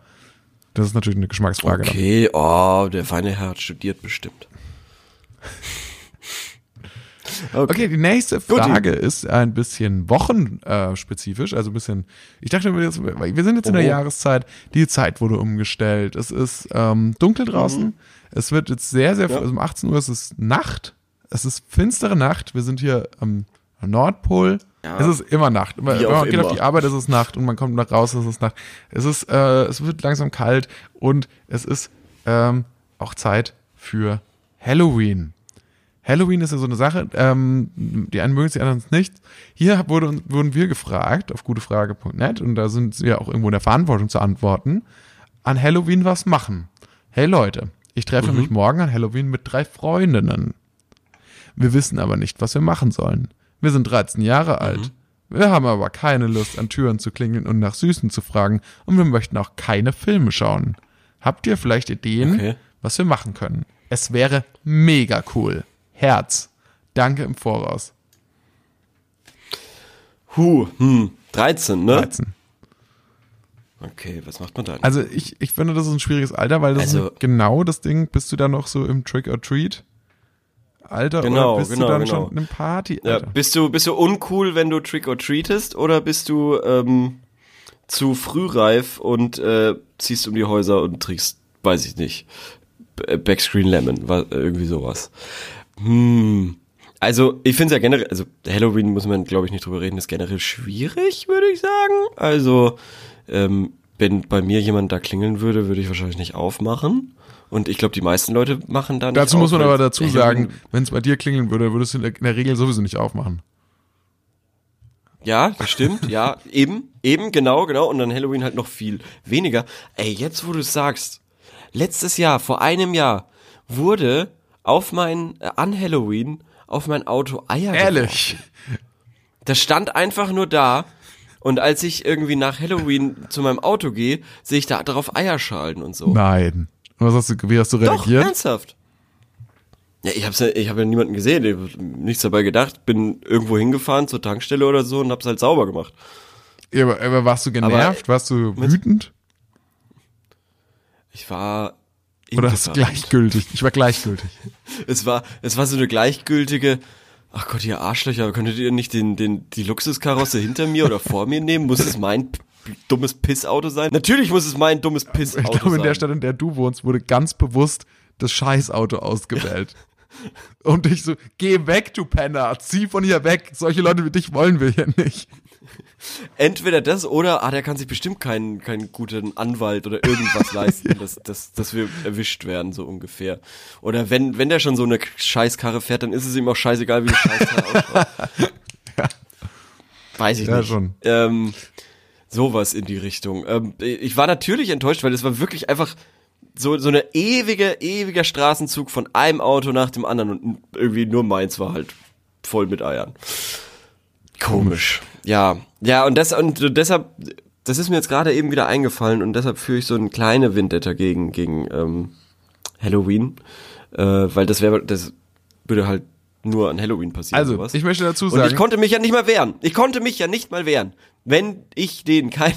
das ist natürlich eine Geschmacksfrage. dann. Okay, oh, der feine Herr hat studiert bestimmt. Okay, die nächste. Frage ist ein bisschen wochenspezifisch, also ein bisschen, ich dachte, wir jetzt- wir sind jetzt in der Oh. Jahreszeit, die Zeit wurde umgestellt, es ist ähm, dunkel draußen, es wird jetzt sehr, sehr, Mhm. Ja. also um 18 Uhr ist es Nacht, es ist finstere Nacht, wir sind hier am Nordpol, Ja. es ist immer Nacht, wenn Wie auch man geht auf immer. die Arbeit, ist es Nacht und man kommt nach raus, ist es Nacht, es ist, äh, es wird langsam kalt und es ist ähm, auch Zeit für Halloween. Halloween ist ja so eine Sache, ähm, die einen mögen es, die anderen nicht. Hier wurde, wurden wir gefragt auf gutefrage.net und da sind wir auch irgendwo in der Verantwortung zu antworten. An Halloween was machen. Hey Leute, ich treffe mich morgen an Halloween mit drei Freundinnen. Wir wissen aber nicht, was wir machen sollen. Wir sind 13 Jahre alt. Wir haben aber keine Lust, an Türen zu klingeln und nach Süßen zu fragen und wir möchten auch keine Filme schauen. Habt ihr vielleicht Ideen, Okay. was wir machen können? Es wäre mega cool. Herz. Danke im Voraus. Huh, hm, 13, ne? 13. Okay, was macht man dann? Also ich, ich finde, das ist ein schwieriges Alter, weil das Also- ist genau das Ding, bist du da noch so im Trick or Treat Alter Genau, oder bist genau, du dann genau. schon in einem Party ja, Alter? bist du bist du uncool, wenn du Trick or Treatest oder bist du ähm, zu frühreif und äh, ziehst um die Häuser und trinkst, weiß ich nicht, B- Backscreen Lemon, wa- irgendwie sowas. Hm. Also, ich finde es ja generell, also Halloween muss man, glaube ich, nicht drüber reden, ist generell schwierig, würde ich sagen. Also, ähm, wenn bei mir jemand da klingeln würde, würde ich wahrscheinlich nicht aufmachen. Und ich glaube, die meisten Leute machen da nicht Dazu muss man aber dazu sagen, wenn es bei dir klingeln würde, würdest du in der, in der Regel sowieso nicht aufmachen. Ja, das stimmt, ja, eben, eben, genau, genau. Und dann Halloween halt noch viel weniger. Ey, jetzt wo du es sagst, letztes Jahr, vor einem Jahr, wurde auf mein, äh, an Halloween, auf mein Auto Eier. Ehrlich? Das stand einfach nur da. Und als ich irgendwie nach Halloween zu meinem Auto gehe, sehe ich da drauf Eierschalen und so. Nein. Und was hast du, wie hast du Doch, reagiert? ernsthaft. Ja, ich hab's ja, ich habe ja niemanden gesehen, ich hab nichts dabei gedacht, bin irgendwo hingefahren zur Tankstelle oder so und hab's halt sauber gemacht. Ja, aber, aber warst du genervt? warst du wütend? Ich war Oder hast gleichgültig? Ich war gleichgültig. Es war, es war so eine gleichgültige, ach Gott, ihr Arschlöcher, könntet ihr nicht den, den, die Luxuskarosse hinter mir oder vor mir nehmen? Muss es mein dummes Pissauto sein? Natürlich muss es mein dummes Pissauto Ich glaube, in sein. der Stadt, in der du wohnst, wurde ganz bewusst das Scheißauto ausgewählt. Und ich so, geh weg, du Penner, zieh von hier weg. Solche Leute wie dich wollen wir hier nicht. Entweder das oder, ah, der kann sich bestimmt keinen, keinen guten Anwalt oder irgendwas leisten, dass, dass, dass wir erwischt werden, so ungefähr. Oder wenn, wenn der schon so eine Scheißkarre fährt, dann ist es ihm auch scheißegal, wie die Scheißkarre ausschaut. Weiß ich Ja, nicht. schon. Ähm, sowas in die Richtung. Ähm, ich war natürlich enttäuscht, weil es war wirklich einfach so, so eine ewige, ewiger Straßenzug von einem Auto nach dem anderen und irgendwie nur meins war halt voll mit Eiern. Komisch. Ja, ja, und das, und deshalb, das ist mir jetzt gerade eben wieder eingefallen und deshalb führe ich so eine kleine Vendetta gegen, gegen, ähm, Halloween, äh, weil das wäre, das würde halt nur an Halloween passieren. Also, sowas. ich möchte dazu Und sagen, ich konnte mich ja nicht mal wehren. Ich konnte mich ja nicht mal wehren. Wenn ich denen kein,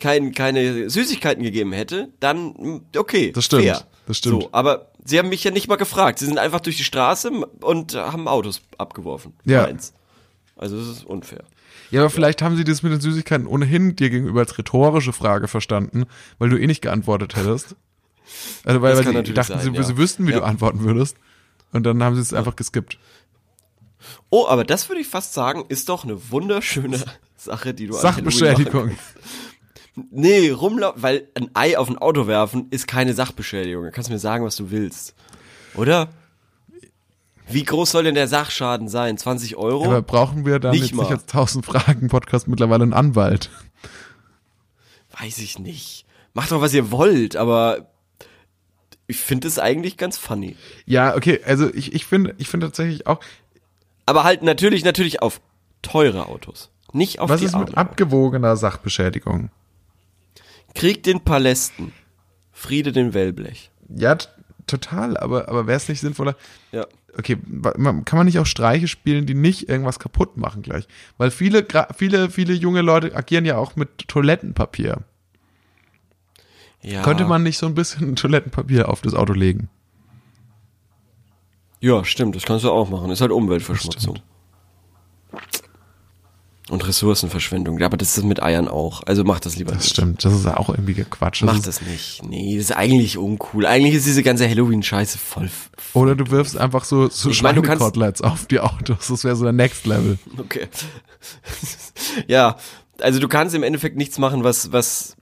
kein, keine Süßigkeiten gegeben hätte, dann okay. Das stimmt, Fair. das stimmt. So, aber sie haben mich ja nicht mal gefragt. Sie sind einfach durch die Straße und haben Autos abgeworfen. Ja. Meins. Also das ist unfair. ja, aber vielleicht haben sie das mit den Süßigkeiten ohnehin dir gegenüber als rhetorische Frage verstanden, weil du eh nicht geantwortet hättest. Also, weil, weil sie dachten, sein, sie, ja. sie wüssten, wie Ja. du antworten würdest. Und dann haben sie es einfach geskippt. Oh, aber das würde ich fast sagen, ist doch eine wunderschöne Sache, die du machen Sachbeschädigung. Nee, rumlaufen, weil ein Ei auf ein Auto werfen ist keine Sachbeschädigung. Da kannst du mir sagen, was du willst. Oder? Wie groß soll denn der Sachschaden sein? 20 Euro? Aber brauchen wir dann Nicht jetzt mal. nicht als 1000 Fragen Podcast mittlerweile einen Anwalt? Weiß ich nicht. Macht doch, was ihr wollt, aber ich finde es eigentlich ganz funny. Ja, okay, also ich, ich finde, ich finde tatsächlich auch, Aber halt natürlich, natürlich auf teure Autos. Nicht auf was die ist mit armen. abgewogener Sachbeschädigung? Krieg den Palästen. Friede den Wellblech. Ja, total, aber, aber wäre es nicht sinnvoller? Ja. Okay, kann man nicht auch Streiche spielen, die nicht irgendwas kaputt machen gleich? Weil viele, viele, viele junge Leute agieren ja auch mit Toilettenpapier. ja. Könnte man nicht so ein bisschen Toilettenpapier auf das Auto legen? Ja, stimmt, das kannst du auch machen. Ist halt Umweltverschmutzung. Und Ressourcenverschwendung. Ja, aber das ist mit Eiern auch. Also mach das lieber Das nicht. stimmt, das ist auch irgendwie Quatsch. Das Mach ist, das nicht. Nee, das ist eigentlich uncool. Eigentlich ist diese ganze Halloween-Scheiße voll. f- Oder du wirfst einfach so, so Ich mein, du kannst- Schweinekoteletts auf die Autos. Das wäre so der Next Level. Okay. ja, also du kannst im Endeffekt nichts machen, was, was,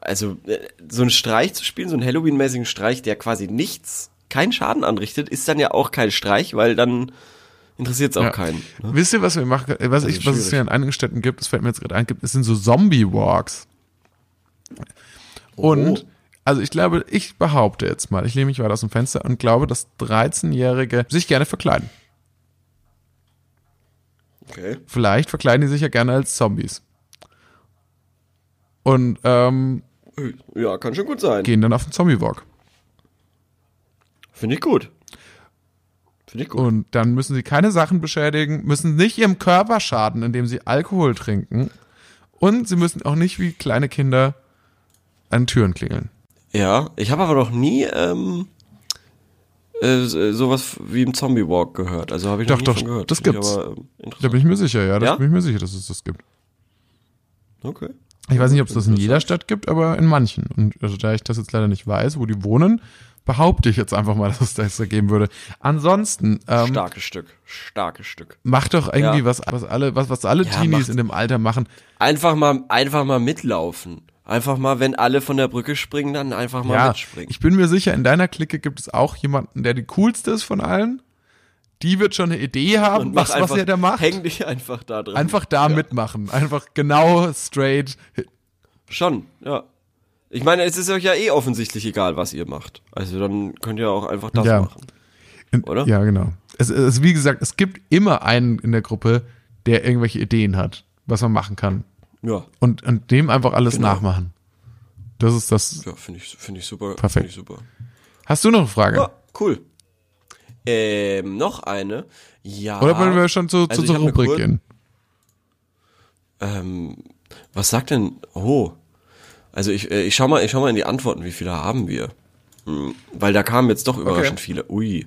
also äh, so einen Streich zu spielen, so einen Halloween-mäßigen Streich, der quasi nichts, keinen Schaden anrichtet, ist dann ja auch kein Streich, weil dann interessiert es auch Ja. keinen. Ne? Wisst ihr, was wir machen? Was, Das ich, was es hier in einigen Städten gibt, das fällt mir jetzt gerade ein, gibt, es sind so Zombie-Walks. Und, Oh. also ich glaube, ich behaupte jetzt mal, ich lehne mich weit aus dem Fenster und glaube, dass 13-Jährige sich gerne verkleiden. Okay. Vielleicht verkleiden die sich ja gerne als Zombies. Und ähm, Ja, kann schon gut sein. gehen dann auf den Zombie-Walk. Finde ich gut. Finde ich gut. Und dann müssen sie keine Sachen beschädigen, müssen nicht ihrem Körper schaden, indem sie Alkohol trinken. Und sie müssen auch nicht wie kleine Kinder an Türen klingeln. Ja, ich habe aber noch nie ähm, äh, sowas wie im Zombie Walk gehört. Also habe ich Doch, noch nie doch, gehört. das gibt's. Aber, ähm, Da bin ich mir sicher, ja. Da Ja? bin ich mir sicher, dass es das gibt. Okay. Ich weiß nicht, ob es das in jeder Stadt gibt, aber in manchen. Und also, da ich das jetzt leider nicht weiß, wo die wohnen, behaupte ich jetzt einfach mal, dass es das da geben würde. Ansonsten, ähm, Starkes Stück. Starkes Stück. mach doch irgendwie Ja. was, was alle, was, was alle Ja, Teenies in dem Alter machen. Einfach mal, einfach mal mitlaufen. Einfach mal, wenn alle von der Brücke springen, dann einfach mal Ja, mitspringen. ich bin mir sicher, in deiner Clique gibt es auch jemanden, der die coolste ist von allen. Die wird schon eine Idee haben, was, einfach, was er da macht. Häng dich einfach da drin. Einfach da mitmachen. Einfach genau straight. Schon, ja. Ich meine, es ist euch ja eh offensichtlich egal, was ihr macht. Also dann könnt ihr auch einfach das Ja. machen. Oder? Ja, genau. Es, es, wie gesagt, es gibt immer einen in der Gruppe, der irgendwelche Ideen hat, was man machen kann. Ja, Und, und dem einfach alles Genau. nachmachen. Das ist das. ja, finde ich, finde ich super. Perfekt. Finde ich super. Hast du noch eine Frage? Ja, cool. Ähm, noch eine. Ja. Oder wollen wir schon zu, Also zur Rubrik gehen? Ähm, was sagt denn? Oh. Also ich, äh, ich schau mal, ich schau mal in die Antworten, wie viele haben wir? Hm, weil da kamen jetzt doch überraschend viele. Ui.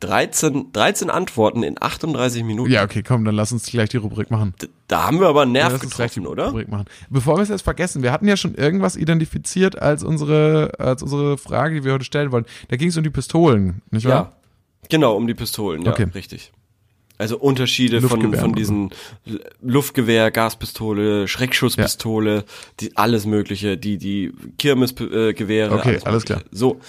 13, 13 Antworten in 38 Minuten. Ja, okay, komm, dann lass uns gleich die Rubrik machen. D- Da haben wir aber einen Ja, Nerv die getroffen, oder? Rubrik machen. Bevor wir es jetzt vergessen, wir hatten ja schon irgendwas identifiziert als unsere, als unsere Frage, die wir heute stellen wollen. Da ging es um die Pistolen, nicht wahr? Ja. Genau, um die Pistolen, ja, Okay. richtig. Also Unterschiede von, von diesen Luftgewehr, Gaspistole, Schreckschusspistole, die, alles mögliche, die, die Kirmesgewehre. Okay, alles mögliche. So.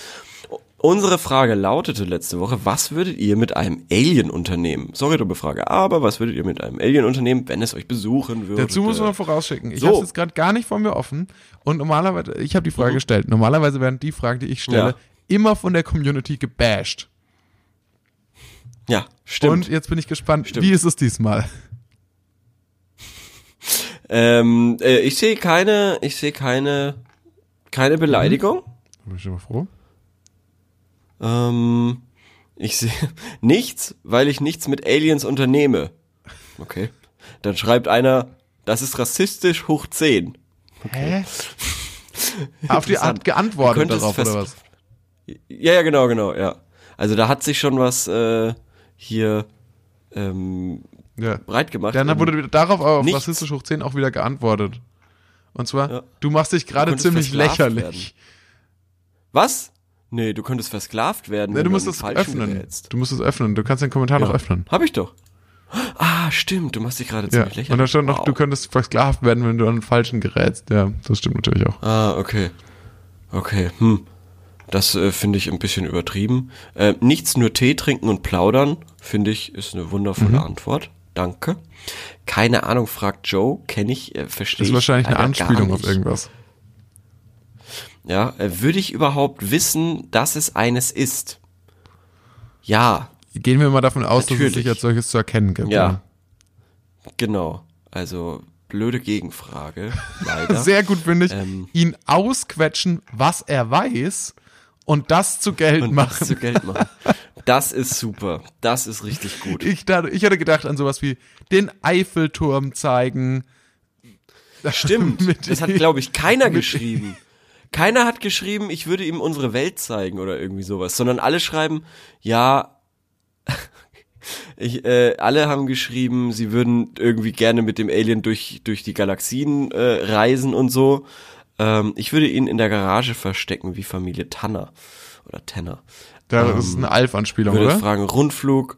Unsere Frage lautete letzte Woche, was würdet ihr mit einem Alien unternehmen? Sorry, dumme Frage, aber was würdet ihr mit einem Alien unternehmen, wenn es euch besuchen würde? Dazu muss man vorausschicken. Ich So. habe es jetzt gerade gar nicht vor mir offen und normalerweise, ich habe die Frage gestellt. Normalerweise werden die Fragen, die ich stelle, Mhm. Ja. immer von der Community gebasht. Ja, stimmt. Und jetzt bin ich gespannt, Stimmt. wie ist es diesmal? ähm, äh, ich sehe keine, ich sehe keine, keine Beleidigung. Da bin ich mal froh. Ähm, ich sehe nichts, weil ich nichts mit Aliens unternehme. Okay. Dann schreibt einer, das ist rassistisch hoch 10. Hä? Auf die Art geantwortet darauf, oder was? Ja, ja, genau, genau, ja. Also da hat sich schon was äh, hier ähm, Ja. breit gemacht. Dann Ähm, wurde darauf auf nichts. rassistisch hoch 10 auch wieder geantwortet. Und zwar, Ja. du machst dich gerade ziemlich lächerlich. Was? Nee, du könntest versklavt werden. Nee, wenn du musst es öffnen. gerätst. Du musst es öffnen. Du kannst den Kommentar noch Ja. öffnen. Hab ich doch. Ah, stimmt, du machst dich gerade Ja. ziemlich lächerlich. Und da stand noch, Wow. du könntest versklavt werden, wenn du an den Falschen gerätst. Ja, das stimmt natürlich auch. Ah, okay. Okay, hm. Das äh, finde ich ein bisschen übertrieben. Äh, nichts nur Tee trinken und plaudern, finde ich, ist eine wundervolle Mhm. Antwort. Danke. Keine Ahnung, fragt Joe. Kenne ich, äh, verstehe Das ich. ist wahrscheinlich eine Anspielung auf irgendwas. Ja, äh, würde ich überhaupt wissen, dass es eines ist? Ja, Gehen wir mal davon aus, dass es Natürlich. sich als solches zu erkennen gibt. ja. Genau. Also, blöde Gegenfrage. Leider. Sehr gut finde ich, Ähm. ihn ausquetschen, was er weiß und das zu Geld und machen. das zu Geld machen. Das ist super. Das ist richtig gut. Ich, dachte, ich hatte gedacht an sowas wie den Eiffelturm zeigen. Stimmt. Das hat, glaube ich, keiner geschrieben. Keiner hat geschrieben, ich würde ihm unsere Welt zeigen oder irgendwie sowas, sondern alle schreiben, ja, ich, äh, alle haben geschrieben, sie würden irgendwie gerne mit dem Alien durch, durch die Galaxien äh, reisen und so. Ähm, ich würde ihn in der Garage verstecken, wie Familie Tanner oder Tanner. Da ist eine Alf-Anspielung, würde oder? fragen, Rundflug,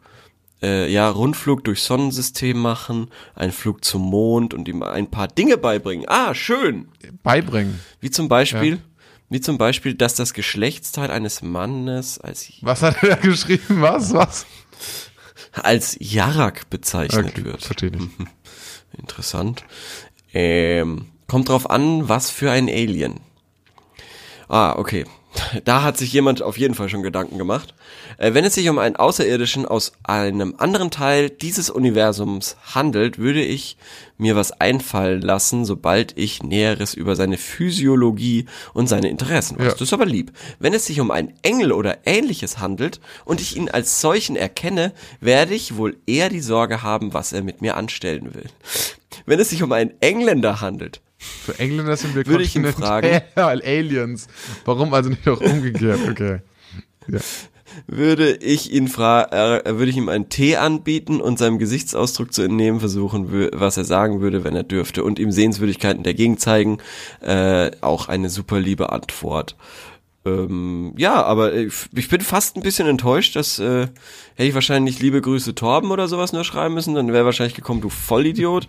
äh, ja, Rundflug durch Sonnensystem machen, einen Flug zum Mond und ihm ein paar Dinge beibringen. Ah, schön. Beibringen. Wie zum Beispiel, wie zum Beispiel, dass das Geschlechtsteil eines Mannes als, Was hat er da geschrieben? Was? Was? als Jarak bezeichnet Okay, wird. verstehe ich. Interessant. Ähm, kommt drauf an, was für ein Alien. Ah, okay. Da hat sich jemand auf jeden Fall schon Gedanken gemacht. Äh, wenn es sich um einen Außerirdischen aus einem anderen Teil dieses Universums handelt, würde ich mir was einfallen lassen, sobald ich Näheres über seine Physiologie und seine Interessen weiß. Ja. Das ist aber lieb. Wenn es sich um einen Engel oder ähnliches handelt und ich ihn als solchen erkenne, werde ich wohl eher die Sorge haben, was er mit mir anstellen will. Wenn es sich um einen Engländer handelt, Für Engländer sind wir Würde ich ihn kontinental Aliens. Warum also nicht auch umgekehrt? Okay. Ja. würde ich ihn fra äh, würde ich ihm einen Tee anbieten und seinem Gesichtsausdruck zu entnehmen versuchen, was er sagen würde, wenn er dürfte und ihm Sehenswürdigkeiten der Gegend zeigen, äh, auch eine super liebe Antwort. Ähm, ja, aber ich, ich bin fast ein bisschen enttäuscht, dass äh, hätte ich wahrscheinlich liebe Grüße Torben oder sowas nur schreiben müssen, dann wäre wahrscheinlich gekommen, du Vollidiot.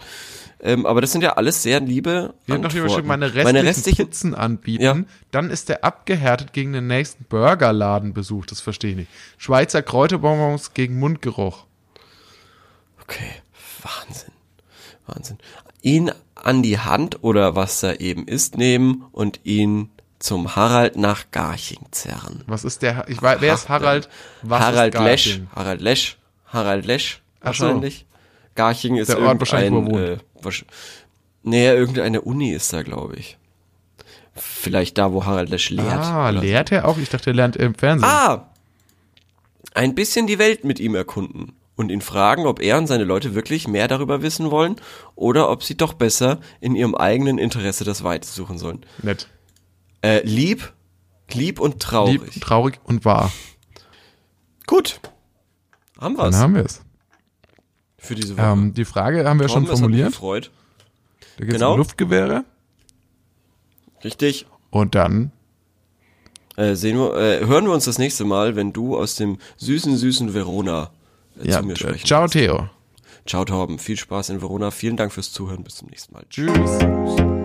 Ähm, aber das sind ja alles sehr liebe Wir haben noch meine restlichen, meine restlichen Pizzen anbieten. Ja. Dann ist der abgehärtet gegen den nächsten Burgerladen besucht. Das verstehe ich nicht. Schweizer Kräuterbonbons gegen Mundgeruch. Okay, Wahnsinn. Wahnsinn. Ihn an die Hand oder was da eben ist nehmen und ihn zum Harald nach Garching zerren. Was ist der? Ich weiß, wer ist Harald? Was Harald ist Lesch. Harald Lesch. Harald Lesch so. wahrscheinlich. Garching ist Der Ort wahrscheinlich, wo er irgendein, äh, nee, irgendeine Uni ist da, glaube ich. Vielleicht da, wo Harald Lesch lehrt. Ah, lehrt er auch? Ich dachte, er lernt im Fernsehen. Ah! Ein bisschen die Welt mit ihm erkunden und ihn fragen, ob er und seine Leute wirklich mehr darüber wissen wollen oder ob sie doch besser in ihrem eigenen Interesse das Weite suchen sollen. Nett. Äh, lieb, lieb und traurig. Lieb, traurig und wahr. Gut. Haben wir's Dann haben wir es. Für diese Woche. Ähm, die Frage haben wir schon hat mich formuliert. gefreut. Da geht es Genau. um Luftgewehre. Richtig. Und dann Äh, sehen wir, äh, hören wir uns das nächste Mal, wenn du aus dem süßen, süßen Verona äh, ja, zu mir sprechen ciao. Theo. Ciao Torben, viel Spaß in Verona. Vielen Dank fürs Zuhören. Bis zum nächsten Mal. Tschüss.